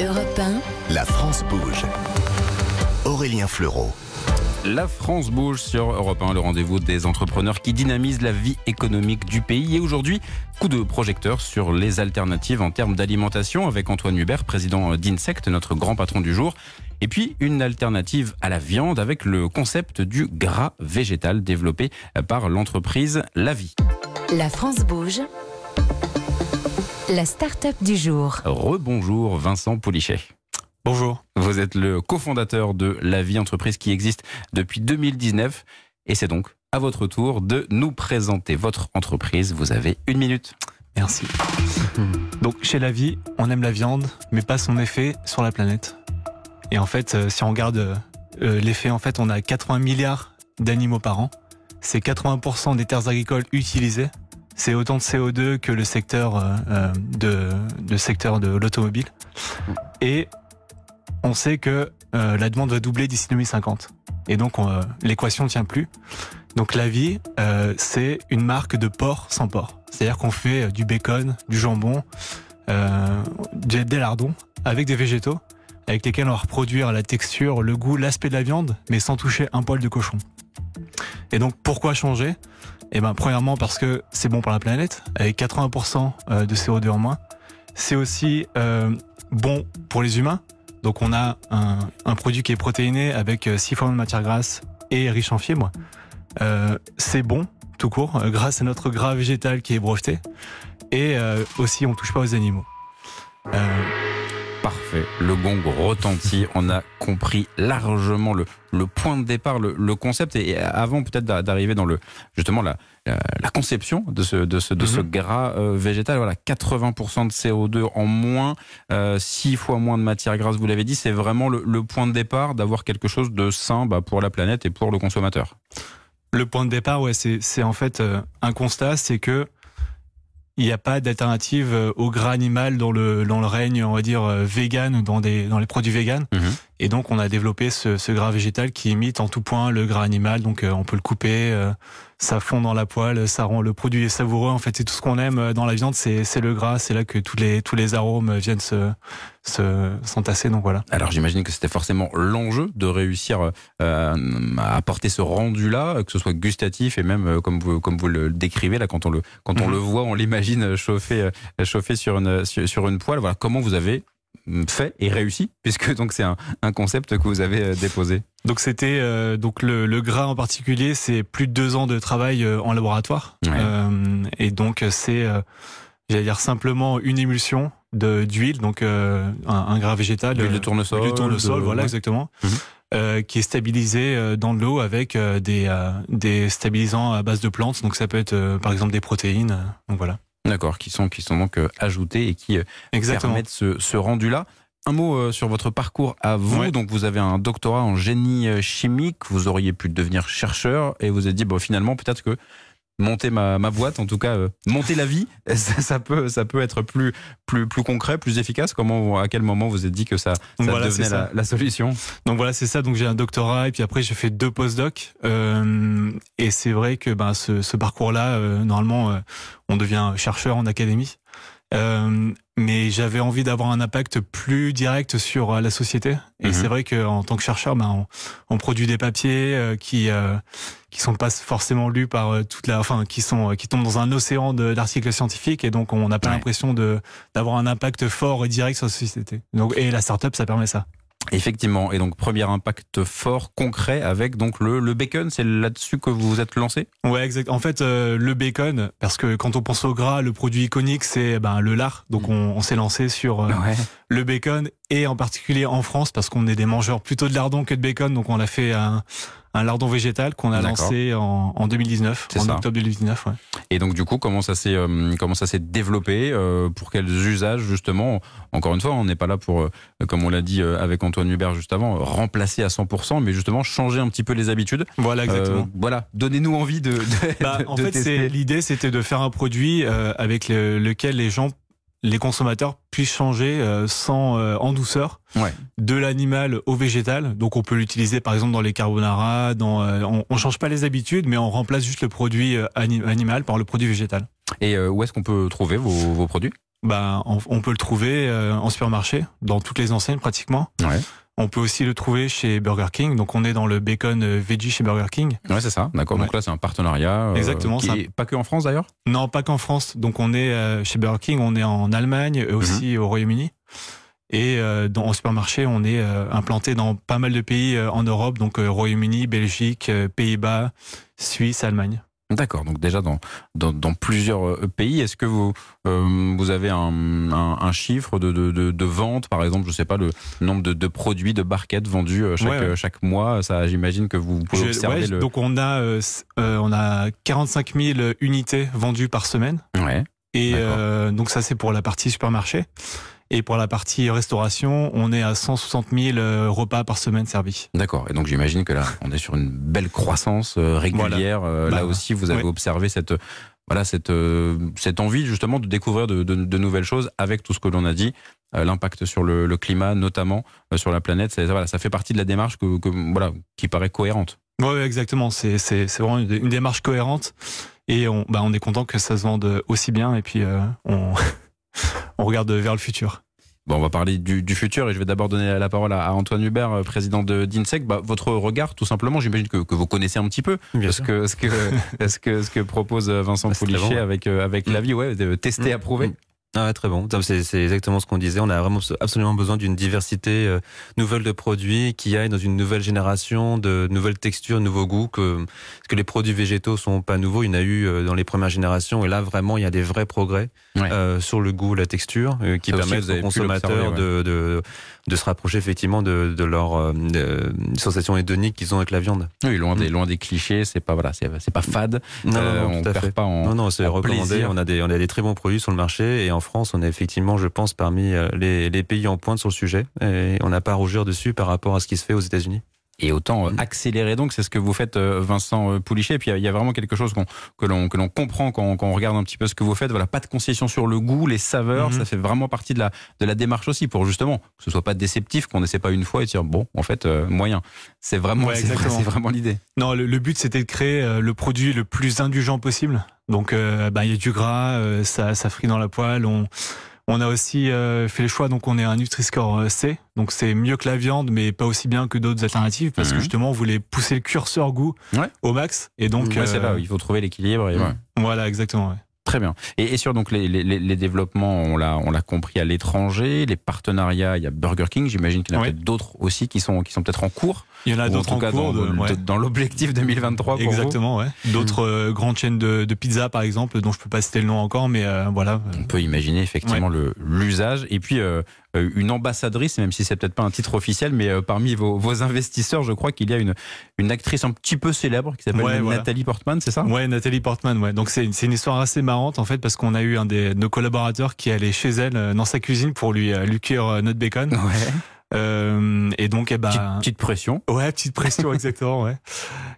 Europe 1, La France bouge. Aurélien Fleureau. La France bouge sur Europe 1, le rendez-vous des entrepreneurs qui dynamisent la vie économique du pays. Et aujourd'hui, coup de projecteur sur les alternatives en termes d'alimentation avec Antoine Hubert, président d'Insect, notre grand patron du jour. Et puis une alternative à la viande avec le concept du gras végétal développé par l'entreprise La Vie. La France bouge. La start-up du jour. Rebonjour Vincent Poulichet. Bonjour. Vous êtes le cofondateur de La Vie, entreprise qui existe depuis 2019. Et c'est donc à votre tour de nous présenter votre entreprise. Vous avez une minute. Merci. Donc chez La Vie, on aime la viande, mais pas son effet sur la planète. Et en fait, euh, si on regarde euh, l'effet, en fait, on a 80 milliards d'animaux par an. C'est 80% des terres agricoles utilisées. C'est autant de CO2 que le secteur euh, euh, de, le secteur de l'automobile. Et on sait que euh, la demande va doubler d'ici 2050. Et donc on, l'équation ne tient plus. Donc la vie, c'est une marque de porc sans porc. C'est-à-dire qu'on fait du bacon, du jambon, des lardons avec des végétaux avec lesquels on va reproduire la texture, le goût, l'aspect de la viande, mais sans toucher un poil de cochon. Et donc pourquoi changer? Eh ben premièrement parce que c'est bon pour la planète, avec 80% euh, de CO2 en moins. C'est aussi euh, bon pour les humains. Donc on a un, produit qui est protéiné avec euh, 6 formes de matière grasse et riche en fibres. Euh, c'est bon tout court grâce à notre gras végétal qui est breveté. Et aussi on touche pas aux animaux. Parfait. Le gong retentit. On a compris largement le, le point de départ, le, le concept. Et avant peut-être d'a- d'arriver dans le justement la, la, la conception de ce, de ce, de ce Mhm. gras euh, végétal, voilà, 80% de CO2 en moins, euh, 6 fois moins de matière grasse, vous l'avez dit, c'est vraiment le, le point de départ d'avoir quelque chose de sain bah, pour la planète et pour le consommateur. Le point de départ, ouais, c'est c'est en fait euh, un constat, c'est que il n'y a pas d'alternative euh, au gras animal dans le dans le règne, on va dire euh, vegan, dans dans les produits vegan. Mhm. Et donc on a développé ce, ce gras végétal qui imite en tout point le gras animal. Donc euh, on peut le couper, euh, ça fond dans la poêle, ça rend le produit savoureux. En fait, c'est tout ce qu'on aime euh, dans la viande, c'est le gras. C'est là que tous les tous les arômes viennent se se s'entasser. Donc voilà. Alors j'imagine que c'était forcément l'enjeu de réussir euh, à apporter ce rendu-là, que ce soit gustatif et même comme vous comme vous le décrivez là quand on le quand on Mhm. le voit, on l'imagine chauffer chauffer sur une sur, sur une poêle. Voilà comment vous avez fait et réussi puisque donc c'est un, un concept que vous avez euh, déposé. Donc c'était euh, donc le, le gras en particulier, c'est plus de deux ans de travail euh, en laboratoire, Ouais. Euh, et donc c'est, j'allais dire simplement une émulsion de d'huile, donc un, un gras végétal, L'huile de tournesol, l'huile de tournesol, de- voilà ouais. exactement, Mhm. qui est stabilisé dans de l'eau avec des des stabilisants à base de plantes, donc ça peut être par exemple des protéines, donc voilà. D'accord, qui sont qui sont donc euh, ajoutés et qui euh, Exactement. permettent ce, ce rendu-là. Un mot euh, sur votre parcours à vous. Ouais. Donc, vous avez un doctorat en génie chimique. Vous auriez pu devenir chercheur et vous avez dit, bon, finalement, peut-être que monter ma, ma boîte, en tout cas, euh, monter la vie, ça, ça peut, ça peut être plus, plus, plus concret, plus efficace. Comment, à quel moment vous êtes dit que ça, ça voilà, devenait la, solution? Donc voilà, c'est ça. Donc j'ai un doctorat et puis après j'ai fait deux postdocs. Euh, et c'est vrai que ben, ce, ce parcours-là, euh, normalement, euh, on devient chercheur en académie. Euh, mais j'avais envie d'avoir un impact plus direct sur euh, la société. Et Mhm. c'est vrai qu'en tant que chercheur, ben, on, on produit des papiers euh, qui euh, qui sont pas forcément lus par toute la, enfin qui sont qui tombent dans un océan d'articles scientifiques et donc on n'a pas Ouais. l'impression de d'avoir un impact fort et direct sur la société. Donc et la startup, ça permet ça. Effectivement. Et donc, premier impact fort, concret, avec donc le, le bacon. C'est là-dessus que vous vous êtes lancé? Ouais, exact. En fait, euh, le bacon, parce que quand on pense au gras, le produit iconique, c'est ben, le lard. Donc, Mm. on, on s'est lancé sur euh, Ouais. le bacon et en particulier en France, parce qu'on est des mangeurs plutôt de lardon que de bacon. Donc, on a fait un, un lardon végétal qu'on a lancé en, en 2019, C'est en ça. octobre 2019. Ouais. Et donc du coup, comment ça s'est euh, comment ça s'est développé euh, Pour quels usages justement? Encore une fois, on n'est pas là pour, euh, comme on l'a dit avec Antoine Hubert juste avant, remplacer à 100%, mais justement changer un petit peu les habitudes. Voilà, exactement. Voilà, donnez-nous envie de. de- Bah, de- en de fait, l'idée, c'était de faire un produit avec le- lequel les gens, les consommateurs, puissent changer euh, sans euh, en douceur Ouais. de l'animal au végétal. Donc, on peut l'utiliser par exemple dans les carbonara. Dans, euh, on, on change pas les habitudes, mais on remplace juste le produit euh, ani- animal par le produit végétal. Et euh, où est-ce qu'on peut trouver vos, vos produits? Bah, on, on peut le trouver euh, en supermarché, dans toutes les enseignes pratiquement. Ouais. On peut aussi le trouver chez Burger King. Donc on est dans le bacon euh, veggie chez Burger King. Ouais, c'est ça. D'accord. Donc là, c'est un partenariat. euh, Exactement, qui est pas que en France d'ailleurs? Non, pas qu'en France. Donc on est euh, chez Burger King, on est en Allemagne, et aussi Mhm. au Royaume-Uni. Et euh, dans, en supermarché, on est implanté dans pas mal de pays en Europe, donc Royaume-Uni, Belgique, Pays-Bas, Suisse, Allemagne. D'accord. Donc déjà dans dans, dans plusieurs euh, pays. Est-ce que vous euh, vous avez un, un, un chiffre de, de, de, de vente, par exemple, je sais pas le nombre de, de produits de barquettes vendus euh, chaque Ouais, ouais. chaque mois? Ça, j'imagine que vous pouvez Je- observer ouais, le. Donc on a euh, on a 45 000 unités vendues par semaine. Ouais. Et euh, donc ça c'est pour la partie supermarché. Et pour la partie restauration, on est à 160 000 euh, repas par semaine servis. D'accord. Et donc j'imagine que là, on est sur une belle croissance euh, régulière. Euh, Bah, là aussi, vous avez observé cette voilà cette euh, cette envie justement de découvrir de, de, de nouvelles choses avec tout ce que l'on a dit, euh, l'impact sur le, le climat, notamment euh, sur la planète. Ça, voilà, ça fait partie de la démarche que, que voilà qui paraît cohérente. Ouais, exactement. C'est c'est c'est vraiment une, une démarche cohérente. Et on bah on est content que ça se vende aussi bien. Et puis on on regarde vers le futur. Bon, on va parler du, du futur et je vais d'abord donner la parole à, à Antoine Hubert, euh, président de d'Insec. Bah, votre regard, tout simplement, j'imagine que, que vous connaissez un petit peu Bien ce que ce que ce que ce que propose euh, Vincent Bah, Poulichet bon, ouais. avec euh, avec Mm. la vie, ouais, de tester, Mm. Ah ouais, très bon. C'est exactement ce qu'on disait. On a vraiment absolument besoin d'une diversité euh, nouvelle de produits qui aille dans une nouvelle génération, de nouvelles textures, nouveaux goûts. Que, parce que les produits végétaux sont pas nouveaux. Il y en a eu euh, dans les premières générations. Et là, vraiment, il y a des vrais progrès Ouais. euh, sur le goût, la texture, euh, qui Ça permettent aux consommateurs de, de, de se rapprocher effectivement de, de leur euh, sensation hédonique qu'ils ont avec la viande. Oui, loin des Mm. loin des clichés, c'est pas voilà, c'est pas fade. Non, non, non, on perd fait. pas en. Non, non, c'est recommandé. plaisir. On a des, on a des très bons produits sur le marché et en France, on est effectivement, je pense, parmi euh, les, pays en pointe sur le sujet et on n'a pas à rougir dessus par rapport à ce qui se fait aux États-Unis. Et autant euh, Mm. accélérer donc, c'est ce que vous faites, euh, Vincent euh, Poulichet. Et puis il y a- vraiment quelque chose qu'on que l'on que l'on comprend quand, quand on regarde un petit peu ce que vous faites. Voilà, pas de concession sur le goût, les saveurs. Mhm. Ça fait vraiment partie de la de la démarche aussi pour justement que ce soit pas déceptif, qu'on n'essaie pas une fois et dire bon, en fait, euh, moyen. C'est vraiment Ouais, c'est vraiment l'idée. Non, le, le but c'était de créer le produit le plus indulgent possible. Donc, euh, bah, il y a du gras, euh, ça, ça frit dans la poêle. On, on a aussi euh, fait le choix, donc on est un Nutri-Score euh, C. Donc c'est mieux que la viande, mais pas aussi bien que d'autres alternatives, parce Mhm. que justement on voulait pousser le curseur goût Ouais. au max. Et donc Ouais, c'est euh, là, il faut trouver l'équilibre. Et Mm. voilà, exactement. ouais. Très bien. Et, et sur donc les, les, les- développements, on l'a on l'a compris à l'étranger, les partenariats. Il y a Burger King. J'imagine qu'il y en a Oui. peut-être d'autres aussi qui sont qui sont peut-être en cours. Il y en a en d'autres tout en cas cours. dans, de- ouais. de- dans l'objectif 2023 pour vous. Exactement, ouais. D'autres euh, grandes chaînes de, de pizza, par exemple, dont je peux pas citer le nom encore, mais euh, voilà. On peut imaginer effectivement le l'usage et puis euh, une ambassadrice, même si c'est peut-être pas un titre officiel, mais euh, parmi vos, vos investisseurs, je crois qu'il y a une une actrice un petit peu célèbre qui s'appelle Ouais, voilà. Nathalie Portman, c'est ça? Ouais, Nathalie Portman, ouais. Donc c'est une, histoire assez marrante en fait parce qu'on a eu un des de nos collaborateurs qui allait chez elle euh, dans sa cuisine pour lui euh, lui cuire euh, notre bacon. Ouais. Euh, et donc eh ben Petite, petite pression. ouais petite pression exactement ouais.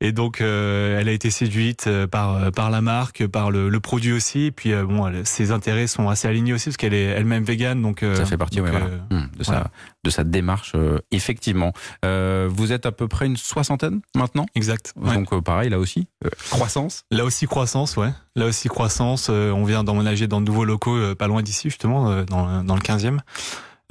Et donc euh, elle a été séduite euh, par par la marque, par le, le produit aussi. Et puis euh, bon, elle- ses intérêts sont assez alignés aussi parce qu'elle est elle-même végane donc Ça fait partie donc, ouais, voilà. Hum, de, voilà. sa, de sa démarche, effectivement. Vous êtes à peu près une soixantaine maintenant? Exact. ouais. Donc pareil, là aussi, croissance? Là aussi croissance, ouais. Là aussi croissance. on vient d'emménager dans de nouveaux locaux, pas loin d'ici justement, dans, dans le 15e.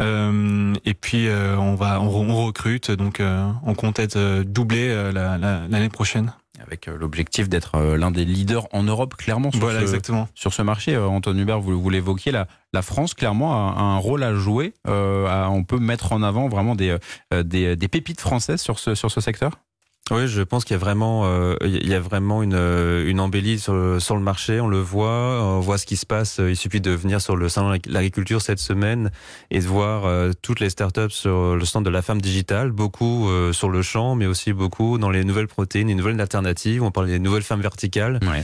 Euh, et puis euh, on va, on, re- on recrute, donc euh, on compte être doublé la- la- l'année prochaine. Avec l'objectif d'être l'un des leaders en Europe, clairement, sur, Voilà, ce, exactement. sur ce marché. Antoine Hubert, vous, vous l'évoquiez, la, la France, clairement, a, a un rôle à jouer. On peut mettre en avant vraiment des, des, des pépites françaises sur ce, sur ce secteur? Oui, je pense qu'il y a vraiment, euh, il y a vraiment une, euh, une embellie sur le, sur le marché. On le voit, on voit ce qui se passe. Il suffit de venir sur le salon de l'agriculture cette semaine et de voir euh, toutes les startups sur le stand de la femme digitale, beaucoup euh, sur le champ, mais aussi beaucoup dans les nouvelles protéines, les nouvelles alternatives. On parle des nouvelles fermes verticales. Ouais.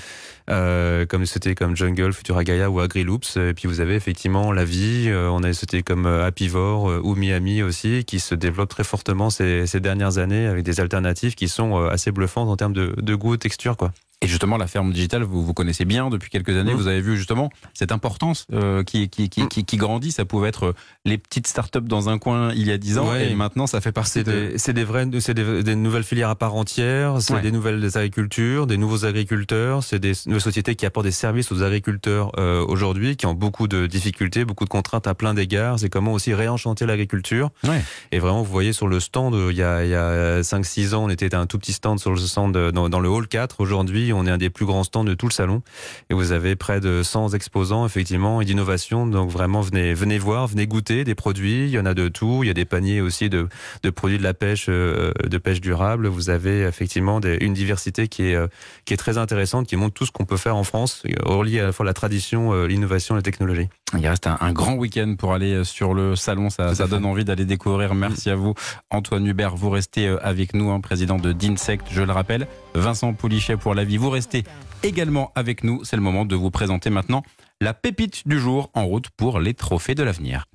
euh, comme c'était comme Jungle, Futura Gaia ou AgriLoops. Et puis vous avez effectivement la vie. euh, on a c'était comme euh, Happyvore euh, ou Miami aussi, qui se développe très fortement ces, ces dernières années avec des alternatives qui sont euh, assez bluffantes en termes de, de goût, texture, quoi. Et justement, la ferme digitale, vous vous connaissez bien depuis quelques années. Mmh. Vous avez vu justement cette importance euh, qui, qui, qui, qui, grandit. Ça pouvait être euh, les petites startups dans un coin il y a 10 ans, Ouais. et maintenant ça fait partie C'est de. des, c'est des vrais, c'est des, des nouvelles filières à part entière, c'est Ouais. des nouvelles agricultures, des nouveaux agriculteurs, c'est des nouvelles sociétés qui apportent des services aux agriculteurs euh, aujourd'hui, qui ont beaucoup de difficultés, beaucoup de contraintes à plein d'égards. C'est comment aussi réenchanter l'agriculture. Ouais. Et vraiment, vous voyez sur le stand, il y a, a 5-6 ans, on était un tout petit stand sur le stand dans, dans le hall 4. Aujourd'hui, on est un des plus grands stands de tout le salon. Et vous avez près de 100 exposants, effectivement, et d'innovation. Donc vraiment, venez, venez voir, venez goûter des produits. Il y en a de tout. Il y a des paniers aussi de, de produits de la pêche, euh, de pêche durable. Vous avez effectivement une diversité qui est, euh, qui est très intéressante, qui montre tout ce qu'on peut faire en France, euh, relié à la fois la tradition, l'innovation la technologie. Il reste un, un grand week-end pour aller euh, sur le salon. Ça, donne envie d'aller découvrir. Merci à vous, Antoine Hubert. Vous restez euh, avec nous, hein, président de d'Insect, je le rappelle. Vincent Poulichet pour la vie. Vous restez également avec nous. C'est le moment de vous présenter maintenant la pépite du jour en route pour les trophées de l'avenir.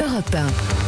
Europe 1.